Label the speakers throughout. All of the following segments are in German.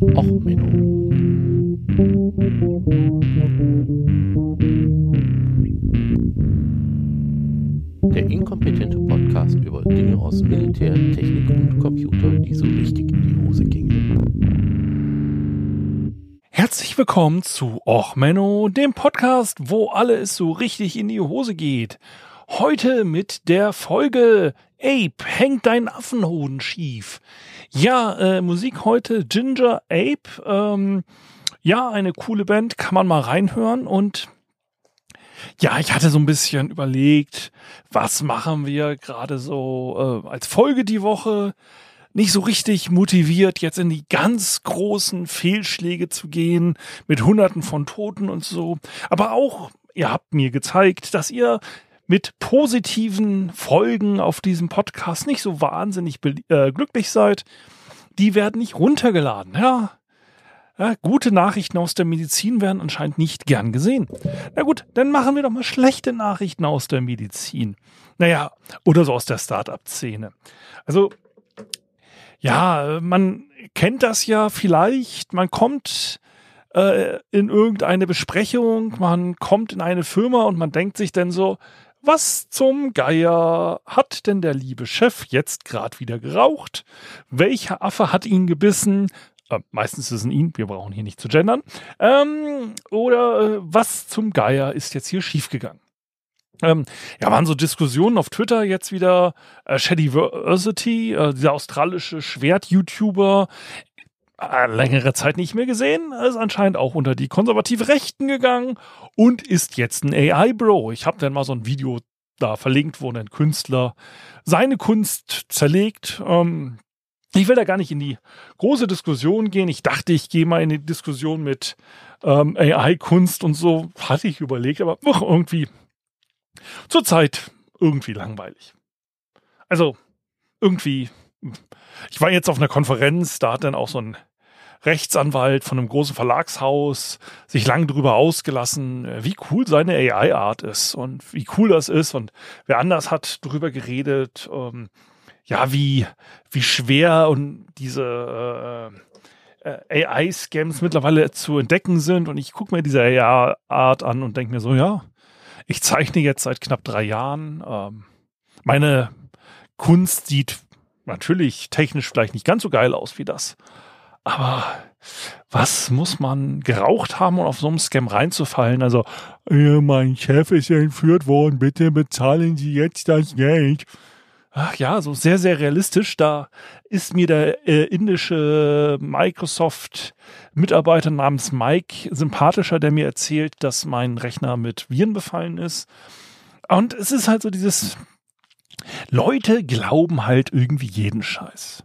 Speaker 1: Och, Menno. Der inkompetente Podcast über Dinge aus Militär, Technik und Computer, die so richtig in die Hose gingen.
Speaker 2: Herzlich willkommen zu Och Menno, dem Podcast, wo alles so richtig in die Hose geht. Heute mit der Folge Ape, hängt dein Affenhoden schief. Ja, äh, Musik heute Ginger Ape. Ähm, ja, eine coole Band, kann man mal reinhören und ja, ich hatte so ein bisschen überlegt, was machen wir gerade so äh, als Folge die Woche. Nicht so richtig motiviert, jetzt in die ganz großen Fehlschläge zu gehen, mit Hunderten von Toten und so. Aber auch, ihr habt mir gezeigt, dass ihr mit positiven Folgen auf diesem Podcast nicht so wahnsinnig äh, glücklich seid, die werden nicht runtergeladen. Ja. ja, gute Nachrichten aus der Medizin werden anscheinend nicht gern gesehen. Na gut, dann machen wir doch mal schlechte Nachrichten aus der Medizin. Naja, oder so aus der Startup-Szene. Also, ja, man kennt das ja vielleicht. Man kommt äh, in irgendeine Besprechung, man kommt in eine Firma und man denkt sich dann so, was zum Geier hat denn der liebe Chef jetzt gerade wieder geraucht? Welcher Affe hat ihn gebissen? Äh, meistens ist es ihn, wir brauchen hier nicht zu gendern. Ähm, oder äh, was zum Geier ist jetzt hier schiefgegangen? Ähm, ja, waren so Diskussionen auf Twitter jetzt wieder. Äh, Shadiversity, äh, dieser australische Schwert-YouTuber, längere Zeit nicht mehr gesehen, ist anscheinend auch unter die konservative Rechten gegangen und ist jetzt ein AI-Bro. Ich habe dann mal so ein Video da verlinkt, wo ein Künstler seine Kunst zerlegt. Ähm, ich will da gar nicht in die große Diskussion gehen. Ich dachte, ich gehe mal in die Diskussion mit ähm, AI-Kunst und so. Hatte ich überlegt, aber ach, irgendwie zurzeit irgendwie langweilig. Also irgendwie. Ich war jetzt auf einer Konferenz, da hat dann auch so ein Rechtsanwalt von einem großen Verlagshaus sich lang drüber ausgelassen, äh, wie cool seine AI-Art ist und wie cool das ist. Und wer anders hat drüber geredet, ähm, ja, wie, wie schwer und diese äh, äh AI-Scams mittlerweile zu entdecken sind. Und ich gucke mir diese AI-Art an und denke mir so, ja, ich zeichne jetzt seit knapp drei Jahren. Ähm, meine Kunst sieht natürlich technisch vielleicht nicht ganz so geil aus wie das. Aber was muss man geraucht haben, um auf so einem Scam reinzufallen? Also, mein Chef ist entführt worden, bitte bezahlen Sie jetzt das Geld. Ach ja, so sehr, sehr realistisch. Da ist mir der äh, indische Microsoft-Mitarbeiter namens Mike sympathischer, der mir erzählt, dass mein Rechner mit Viren befallen ist. Und es ist halt so dieses, Leute glauben halt irgendwie jeden Scheiß.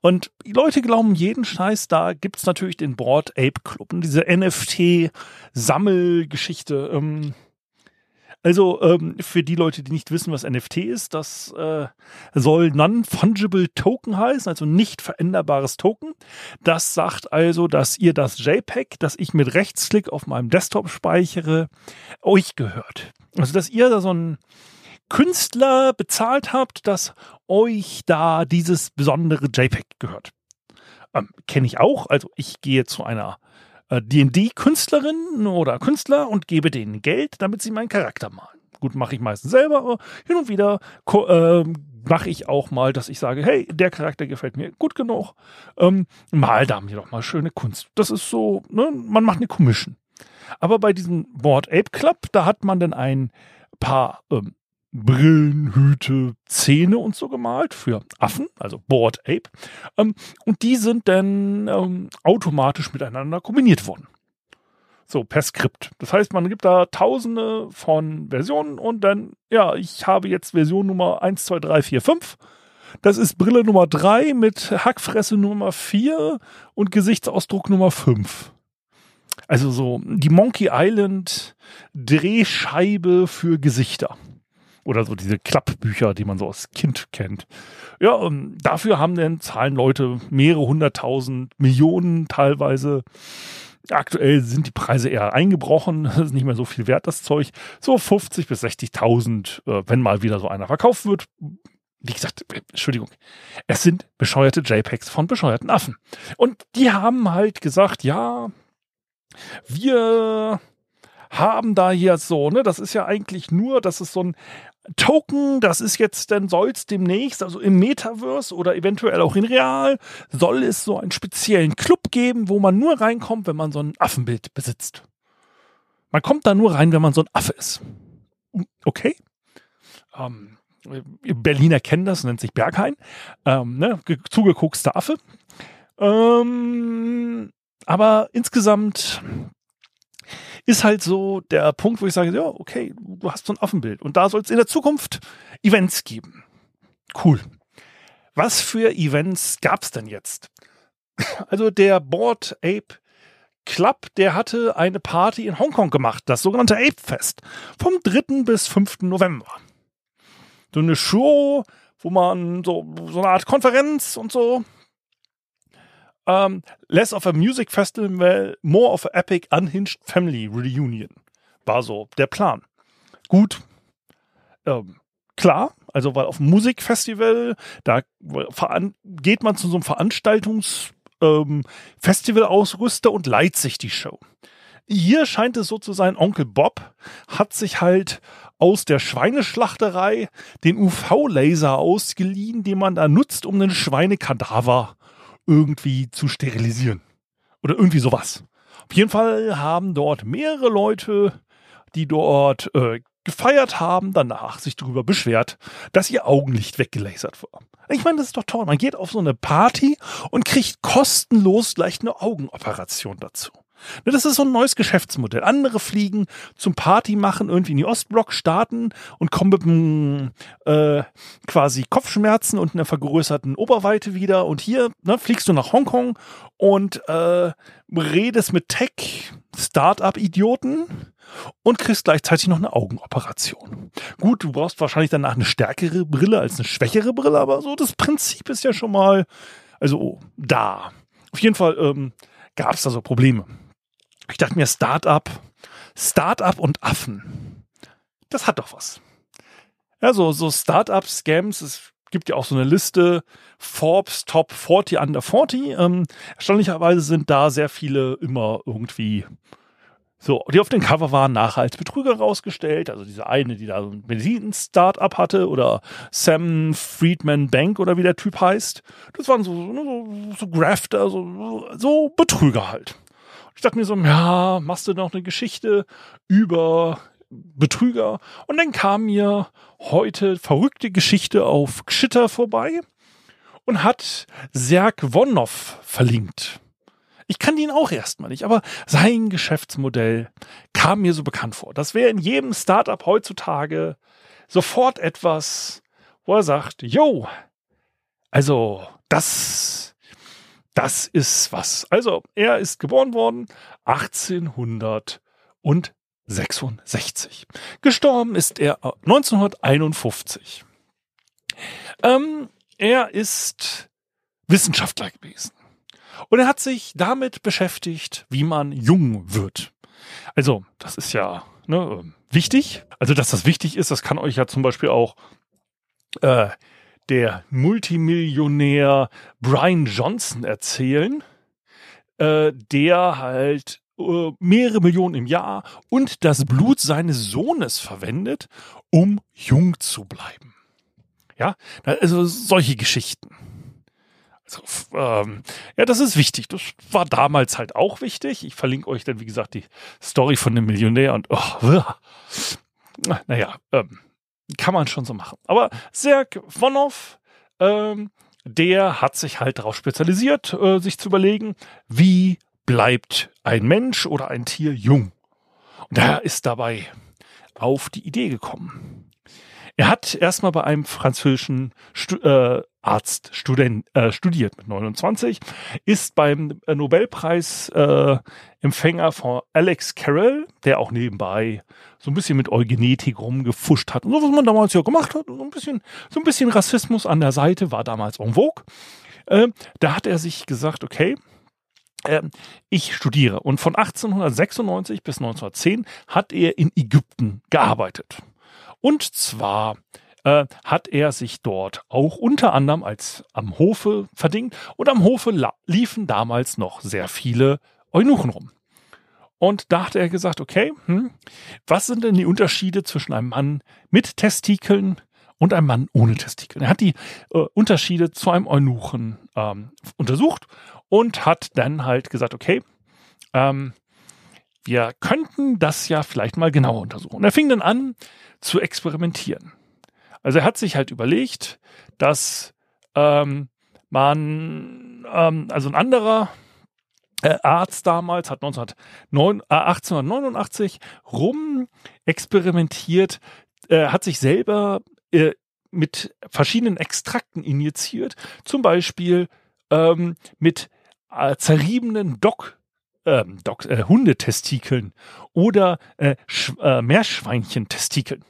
Speaker 2: Und die Leute glauben jeden Scheiß, da gibt's natürlich den Board Ape Club und diese NFT-Sammelgeschichte. Ähm, also ähm, für die Leute, die nicht wissen, was NFT ist, das äh, soll Non-Fungible Token heißen, also nicht veränderbares Token. Das sagt also, dass ihr das JPEG, das ich mit Rechtsklick auf meinem Desktop speichere, euch gehört. Also dass ihr da so ein Künstler bezahlt habt, dass euch da dieses besondere JPEG gehört. Ähm, Kenne ich auch. Also ich gehe zu einer äh, D&D-Künstlerin oder Künstler und gebe denen Geld, damit sie meinen Charakter malen. Gut, mache ich meistens selber, aber hin und wieder äh, mache ich auch mal, dass ich sage, hey, der Charakter gefällt mir gut genug, ähm, mal da mir doch mal schöne Kunst. Das ist so, ne, man macht eine Commission. Aber bei diesem Board Ape Club, da hat man dann ein paar ähm, Brillen, Hüte, Zähne und so gemalt für Affen, also Board Ape. Ähm, und die sind dann ähm, automatisch miteinander kombiniert worden. So, per Skript. Das heißt, man gibt da tausende von Versionen und dann, ja, ich habe jetzt Version Nummer 1, 2, 3, 4, 5. Das ist Brille Nummer 3 mit Hackfresse Nummer 4 und Gesichtsausdruck Nummer 5. Also so die Monkey Island Drehscheibe für Gesichter. Oder so diese Klappbücher, die man so als Kind kennt. Ja, und dafür haben dann zahlen Leute mehrere hunderttausend, Millionen teilweise. Aktuell sind die Preise eher eingebrochen, das ist nicht mehr so viel wert, das Zeug. So 50 bis 60.000, äh, wenn mal wieder so einer verkauft wird. wie gesagt, Entschuldigung, es sind bescheuerte JPEGs von bescheuerten Affen. Und die haben halt gesagt, ja, wir haben da hier so, ne, das ist ja eigentlich nur, das ist so ein Token, das ist jetzt, dann soll es demnächst, also im Metaverse oder eventuell auch in Real, soll es so einen speziellen Club geben, wo man nur reinkommt, wenn man so ein Affenbild besitzt. Man kommt da nur rein, wenn man so ein Affe ist. Okay. Ähm, Berliner kennen das, nennt sich Berghain. Ähm, ne, zugeguckster Affe. Ähm, aber insgesamt ist halt so der Punkt, wo ich sage, ja, okay, du hast so ein Affenbild und da soll es in der Zukunft Events geben. Cool. Was für Events gab es denn jetzt? Also der Board Ape Club, der hatte eine Party in Hongkong gemacht, das sogenannte Ape Fest, vom 3. bis 5. November. So eine Show, wo man so, so eine Art Konferenz und so um, ähm, less of a music festival, more of a epic unhinged family reunion. War so der Plan. Gut. Ähm, klar, also weil auf dem Musikfestival, da geht man zu so einem Veranstaltungs ähm, und leiht sich die Show. Hier scheint es so zu sein, Onkel Bob hat sich halt aus der Schweineschlachterei den UV-Laser ausgeliehen, den man da nutzt, um einen Schweinekadaver irgendwie zu sterilisieren. Oder irgendwie sowas. Auf jeden Fall haben dort mehrere Leute, die dort äh, gefeiert haben, danach sich darüber beschwert, dass ihr Augenlicht weggelasert war. Ich meine, das ist doch toll. Man geht auf so eine Party und kriegt kostenlos gleich eine Augenoperation dazu. Ne, das ist so ein neues Geschäftsmodell. Andere fliegen zum Party machen, irgendwie in die Ostblock starten und kommen mit äh, quasi Kopfschmerzen und einer vergrößerten Oberweite wieder. Und hier ne, fliegst du nach Hongkong und äh, redest mit Tech-Startup-Idioten und kriegst gleichzeitig noch eine Augenoperation. Gut, du brauchst wahrscheinlich danach eine stärkere Brille als eine schwächere Brille, aber so das Prinzip ist ja schon mal also da. Auf jeden Fall ähm, gab es da so Probleme. Ich dachte mir, Startup, Startup und Affen. Das hat doch was. Ja, so, so Startup-Scams, es gibt ja auch so eine Liste, Forbes Top 40 Under 40. Ähm, erstaunlicherweise sind da sehr viele immer irgendwie so, die auf dem Cover waren, nachher als Betrüger rausgestellt. Also diese eine, die da so ein Medizin-Startup hatte oder Sam Friedman Bank oder wie der Typ heißt. Das waren so, so, so Grafter, so, so Betrüger halt. Ich dachte mir so, ja, machst du noch eine Geschichte über Betrüger? Und dann kam mir heute verrückte Geschichte auf Gschitter vorbei und hat Serg Wonnow verlinkt. Ich kannte ihn auch erstmal nicht, aber sein Geschäftsmodell kam mir so bekannt vor. Das wäre in jedem Startup heutzutage sofort etwas, wo er sagt, yo, also das das ist was. Also, er ist geboren worden 1866. Gestorben ist er 1951. Ähm, er ist Wissenschaftler gewesen. Und er hat sich damit beschäftigt, wie man jung wird. Also, das ist ja ne, wichtig. Also, dass das wichtig ist, das kann euch ja zum Beispiel auch äh, der Multimillionär Brian Johnson erzählen, äh, der halt äh, mehrere Millionen im Jahr und das Blut seines Sohnes verwendet, um jung zu bleiben. Ja, also solche Geschichten. Also, ähm, ja, das ist wichtig. Das war damals halt auch wichtig. Ich verlinke euch dann, wie gesagt, die Story von dem Millionär und oh, naja, ähm, kann man schon so machen. Aber Serg Vonov, ähm, der hat sich halt darauf spezialisiert, äh, sich zu überlegen, wie bleibt ein Mensch oder ein Tier jung. Und er ist dabei auf die Idee gekommen. Er hat erstmal bei einem französischen Stu äh, Arzt Student, äh, studiert mit 29, ist beim äh, Nobelpreisempfänger äh, von Alex Carroll, der auch nebenbei so ein bisschen mit Eugenetik rumgefuscht hat und so, was man damals ja gemacht hat, so ein bisschen, so ein bisschen Rassismus an der Seite war damals en vogue. Äh, da hat er sich gesagt, okay, äh, ich studiere. Und von 1896 bis 1910 hat er in Ägypten gearbeitet. Und zwar äh, hat er sich dort auch unter anderem als am Hofe verdingt und am Hofe liefen damals noch sehr viele Eunuchen rum. Und da hat er gesagt, okay, hm, was sind denn die Unterschiede zwischen einem Mann mit Testikeln und einem Mann ohne Testikeln? Er hat die äh, Unterschiede zu einem Eunuchen ähm, untersucht und hat dann halt gesagt, okay, ähm, wir könnten das ja vielleicht mal genauer untersuchen. Und er fing dann an zu experimentieren. Also er hat sich halt überlegt, dass ähm, man, ähm, also ein anderer äh, Arzt damals hat 1909, äh, 1889 rum experimentiert, äh, hat sich selber äh, mit verschiedenen Extrakten injiziert, zum Beispiel ähm, mit äh, zerriebenen Dock, ähm, Dock äh, Hundetestikeln oder äh, äh, Meerschweinchentestikeln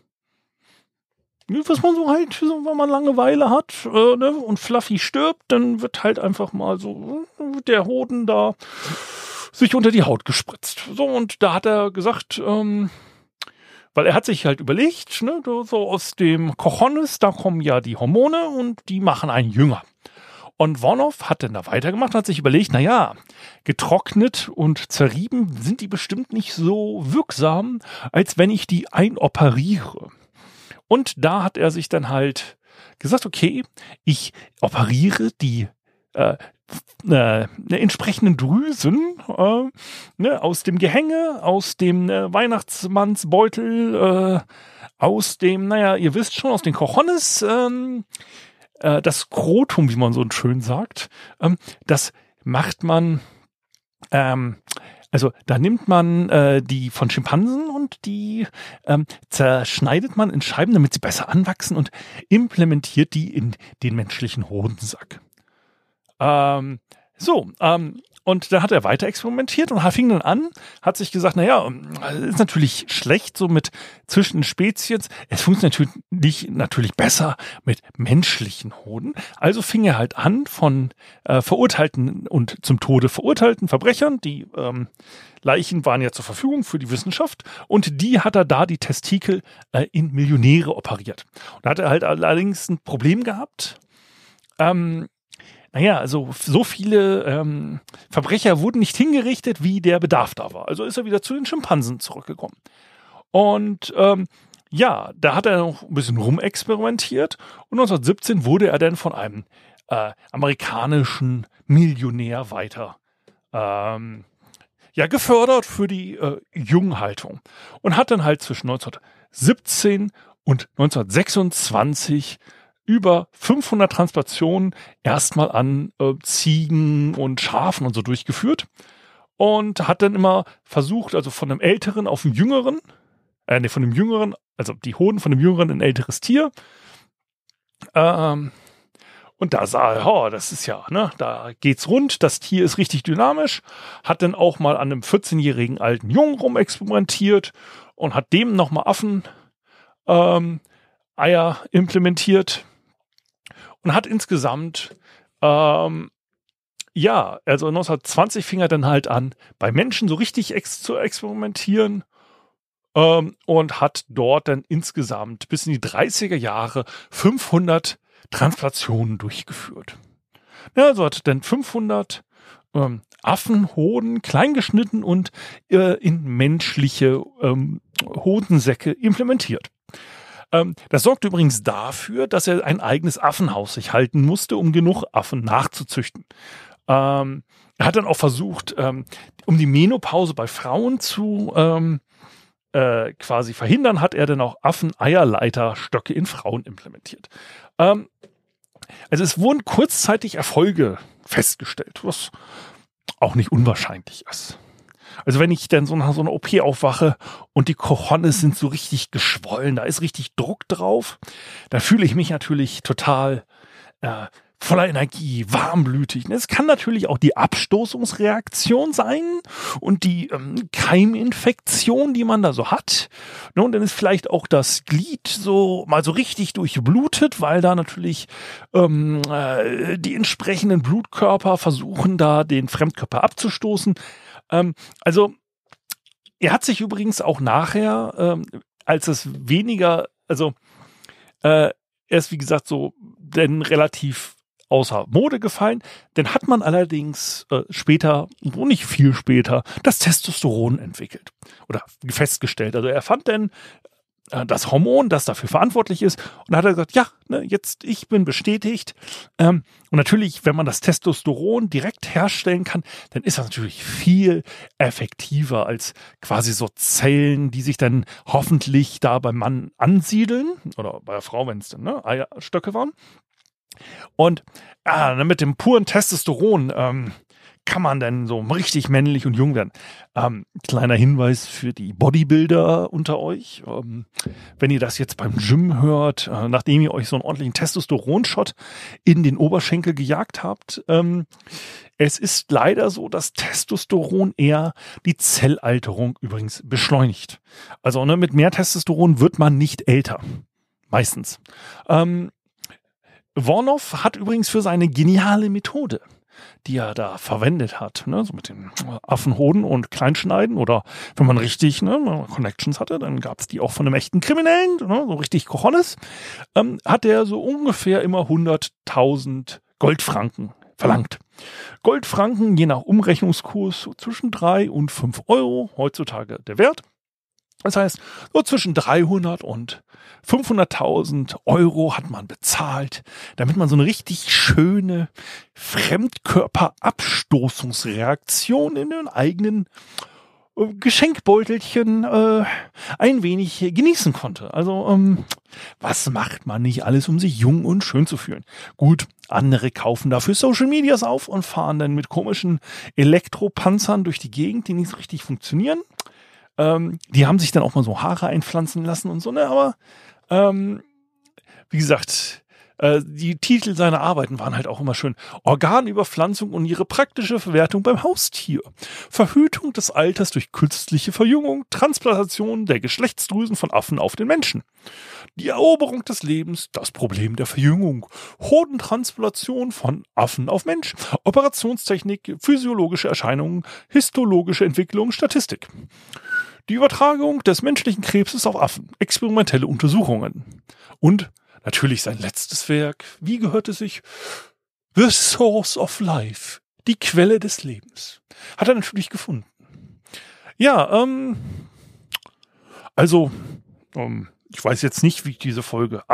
Speaker 2: was man so halt, wenn man Langeweile hat äh, ne, und Fluffy stirbt, dann wird halt einfach mal so der Hoden da sich unter die Haut gespritzt. So, und da hat er gesagt, ähm, weil er hat sich halt überlegt, ne, so aus dem Kochonis, da kommen ja die Hormone und die machen einen jünger. Und Warnow hat dann da weitergemacht hat sich überlegt, naja, getrocknet und zerrieben sind die bestimmt nicht so wirksam, als wenn ich die einoperiere. Und da hat er sich dann halt gesagt, okay, ich operiere die äh, äh, entsprechenden Drüsen äh, ne, aus dem Gehänge, aus dem äh, Weihnachtsmannsbeutel, äh, aus dem, naja, ihr wisst schon, aus den Cojones, ähm, äh, das Krotum, wie man so schön sagt, ähm, das macht man ähm, also da nimmt man äh, die von Schimpansen und die ähm, zerschneidet man in Scheiben, damit sie besser anwachsen und implementiert die in den menschlichen Hodensack. Ähm, so, ähm, und da hat er weiter experimentiert und fing dann an, hat sich gesagt, naja, ist natürlich schlecht so mit zwischen Spezies. Es funktioniert natürlich, natürlich besser mit menschlichen Hoden. Also fing er halt an von äh, verurteilten und zum Tode verurteilten Verbrechern. Die ähm, Leichen waren ja zur Verfügung für die Wissenschaft und die hat er da die Testikel äh, in Millionäre operiert. Und da hat er halt allerdings ein Problem gehabt. Ähm, naja, also so viele ähm, Verbrecher wurden nicht hingerichtet, wie der Bedarf da war. Also ist er wieder zu den Schimpansen zurückgekommen. Und ähm, ja, da hat er noch ein bisschen rumexperimentiert und 1917 wurde er dann von einem äh, amerikanischen Millionär weiter ähm, ja, gefördert für die äh, Junghaltung und hat dann halt zwischen 1917 und 1926 über 500 Transplantationen erstmal an äh, Ziegen und Schafen und so durchgeführt und hat dann immer versucht, also von einem älteren auf einen jüngeren, äh, nee, von dem jüngeren, also die Hoden von dem jüngeren ein älteres Tier. Ähm, und da sah er, oh, das ist ja, ne, da geht's rund, das Tier ist richtig dynamisch, hat dann auch mal an einem 14-jährigen alten Jungen rumexperimentiert und hat dem nochmal Affen ähm, Eier implementiert und hat insgesamt, ähm, ja, also 1920 fing er dann halt an, bei Menschen so richtig ex zu experimentieren ähm, und hat dort dann insgesamt bis in die 30er Jahre 500 Transplantationen durchgeführt. Ja, also hat dann 500 ähm, Affenhoden kleingeschnitten und äh, in menschliche ähm, Hodensäcke implementiert. Ähm, das sorgte übrigens dafür, dass er ein eigenes Affenhaus sich halten musste, um genug Affen nachzuzüchten. Ähm, er hat dann auch versucht, ähm, um die Menopause bei Frauen zu äh, quasi verhindern, hat er dann auch Affeneierleiterstöcke in Frauen implementiert. Also es wurden kurzzeitig Erfolge festgestellt, was auch nicht unwahrscheinlich ist. Also wenn ich dann so nach so einer OP aufwache und die Cojones sind so richtig geschwollen, da ist richtig Druck drauf, dann fühle ich mich natürlich total äh, voller Energie, warmblütig. Es kann natürlich auch die Abstoßungsreaktion sein und die ähm, Keiminfektion, die man da so hat. Ne, und dann ist vielleicht auch das Glied so mal so richtig durchblutet, weil da natürlich ähm, äh, die entsprechenden Blutkörper versuchen, da den Fremdkörper abzustoßen. Ähm, also er hat sich übrigens auch nachher, ähm, als es weniger, also äh, er ist, wie gesagt, so denn relativ außer Mode gefallen. Dann hat man allerdings äh, später, wo nicht viel später, das Testosteron entwickelt oder festgestellt. Also er fand dann das Hormon, das dafür verantwortlich ist. Und da hat er gesagt, ja, ne, jetzt ich bin bestätigt. Ähm, und natürlich, wenn man das Testosteron direkt herstellen kann, dann ist das natürlich viel effektiver als quasi so Zellen, die sich dann hoffentlich da beim Mann ansiedeln oder bei der Frau, wenn es dann ne, Eierstöcke waren. Und ah, mit dem puren Testosteron ähm, kann man denn so richtig männlich und jung werden? Ähm, kleiner Hinweis für die Bodybuilder unter euch. Ähm, wenn ihr das jetzt beim Gym hört, äh, nachdem ihr euch so einen ordentlichen Testosteron-Shot in den Oberschenkel gejagt habt, ähm, es ist leider so, dass Testosteron eher die Zellalterung übrigens beschleunigt. Also ne, mit mehr Testosteron wird man nicht älter. Meistens. Ähm, Wornow hat übrigens für seine geniale Methode, die er da verwendet hat, ne, so mit den Affenhoden und Kleinschneiden oder wenn man richtig ne, Connections hatte, dann gab es die auch von einem echten Kriminellen, ne, so richtig Cojones, ähm, hat er so ungefähr immer 100.000 Goldfranken verlangt. Goldfranken, je nach Umrechnungskurs, so zwischen drei und fünf Euro, heutzutage der Wert. Das heißt, so zwischen 300 und 500.000 Euro hat man bezahlt, damit man so eine richtig schöne Fremdkörperabstoßungsreaktion in den eigenen äh, Geschenkbeutelchen äh, ein wenig genießen konnte. Also, ähm, was macht man nicht alles, um sich jung und schön zu fühlen? Gut, andere kaufen dafür Social Medias auf und fahren dann mit komischen Elektropanzern durch die Gegend, die nicht so richtig funktionieren. Ähm, die haben sich dann auch mal so Haare einpflanzen lassen und so, ne? Aber ähm, wie gesagt, äh, die Titel seiner Arbeiten waren halt auch immer schön. Organüberpflanzung und ihre praktische Verwertung beim Haustier. Verhütung des Alters durch künstliche Verjüngung, Transplantation der Geschlechtsdrüsen von Affen auf den Menschen. Die Eroberung des Lebens, das Problem der Verjüngung, Hodentransplantation von Affen auf Mensch, Operationstechnik, physiologische Erscheinungen, histologische Entwicklung, Statistik. Die Übertragung des menschlichen Krebses auf Affen, experimentelle Untersuchungen. Und natürlich sein letztes Werk, wie gehört es sich? The Source of Life, die Quelle des Lebens. Hat er natürlich gefunden. Ja, ähm, also, ähm, ich weiß jetzt nicht, wie ich diese Folge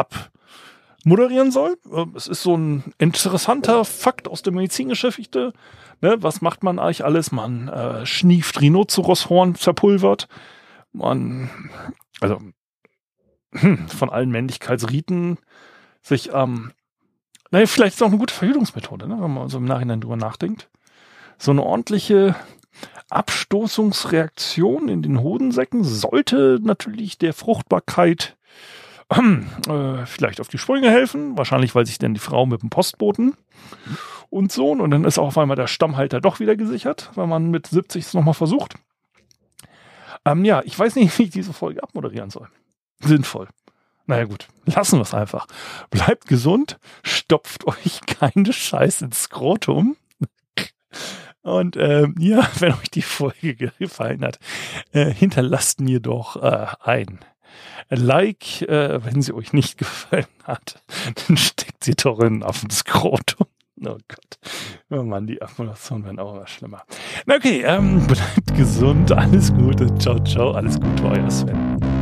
Speaker 2: abmoderieren soll. Ähm, es ist so ein interessanter Fakt aus der Medizingeschichte. Ne, was macht man eigentlich alles? Man äh, schnieft Rhinoceroshorn zerpulvert. Man, also hm, von allen Männlichkeitsriten sich, ähm, naja, vielleicht ist es auch eine gute Verhütungsmethode, ne, wenn man so im Nachhinein drüber nachdenkt. So eine ordentliche Abstoßungsreaktion in den Hodensäcken sollte natürlich der Fruchtbarkeit äh, vielleicht auf die Sprünge helfen. Wahrscheinlich, weil sich dann die Frau mit dem Postboten und so. Und dann ist auch auf einmal der Stammhalter doch wieder gesichert, wenn man mit 70 es nochmal versucht. Ähm, ja, ich weiß nicht, wie ich diese Folge abmoderieren soll. Sinnvoll. Naja gut, lassen wir es einfach. Bleibt gesund, stopft euch keine Scheiße ins Skrotum. Und ähm, ja, wenn euch die Folge gefallen hat, äh, hinterlasst mir doch äh, ein Like. Äh, wenn sie euch nicht gefallen hat, dann steckt sie doch in Skrotum. Oh Gott. Oh Mann, die Akkumulation werden auch immer schlimmer. Okay, ähm, bleibt gesund, alles Gute, ciao, ciao, alles Gute, euer Sven.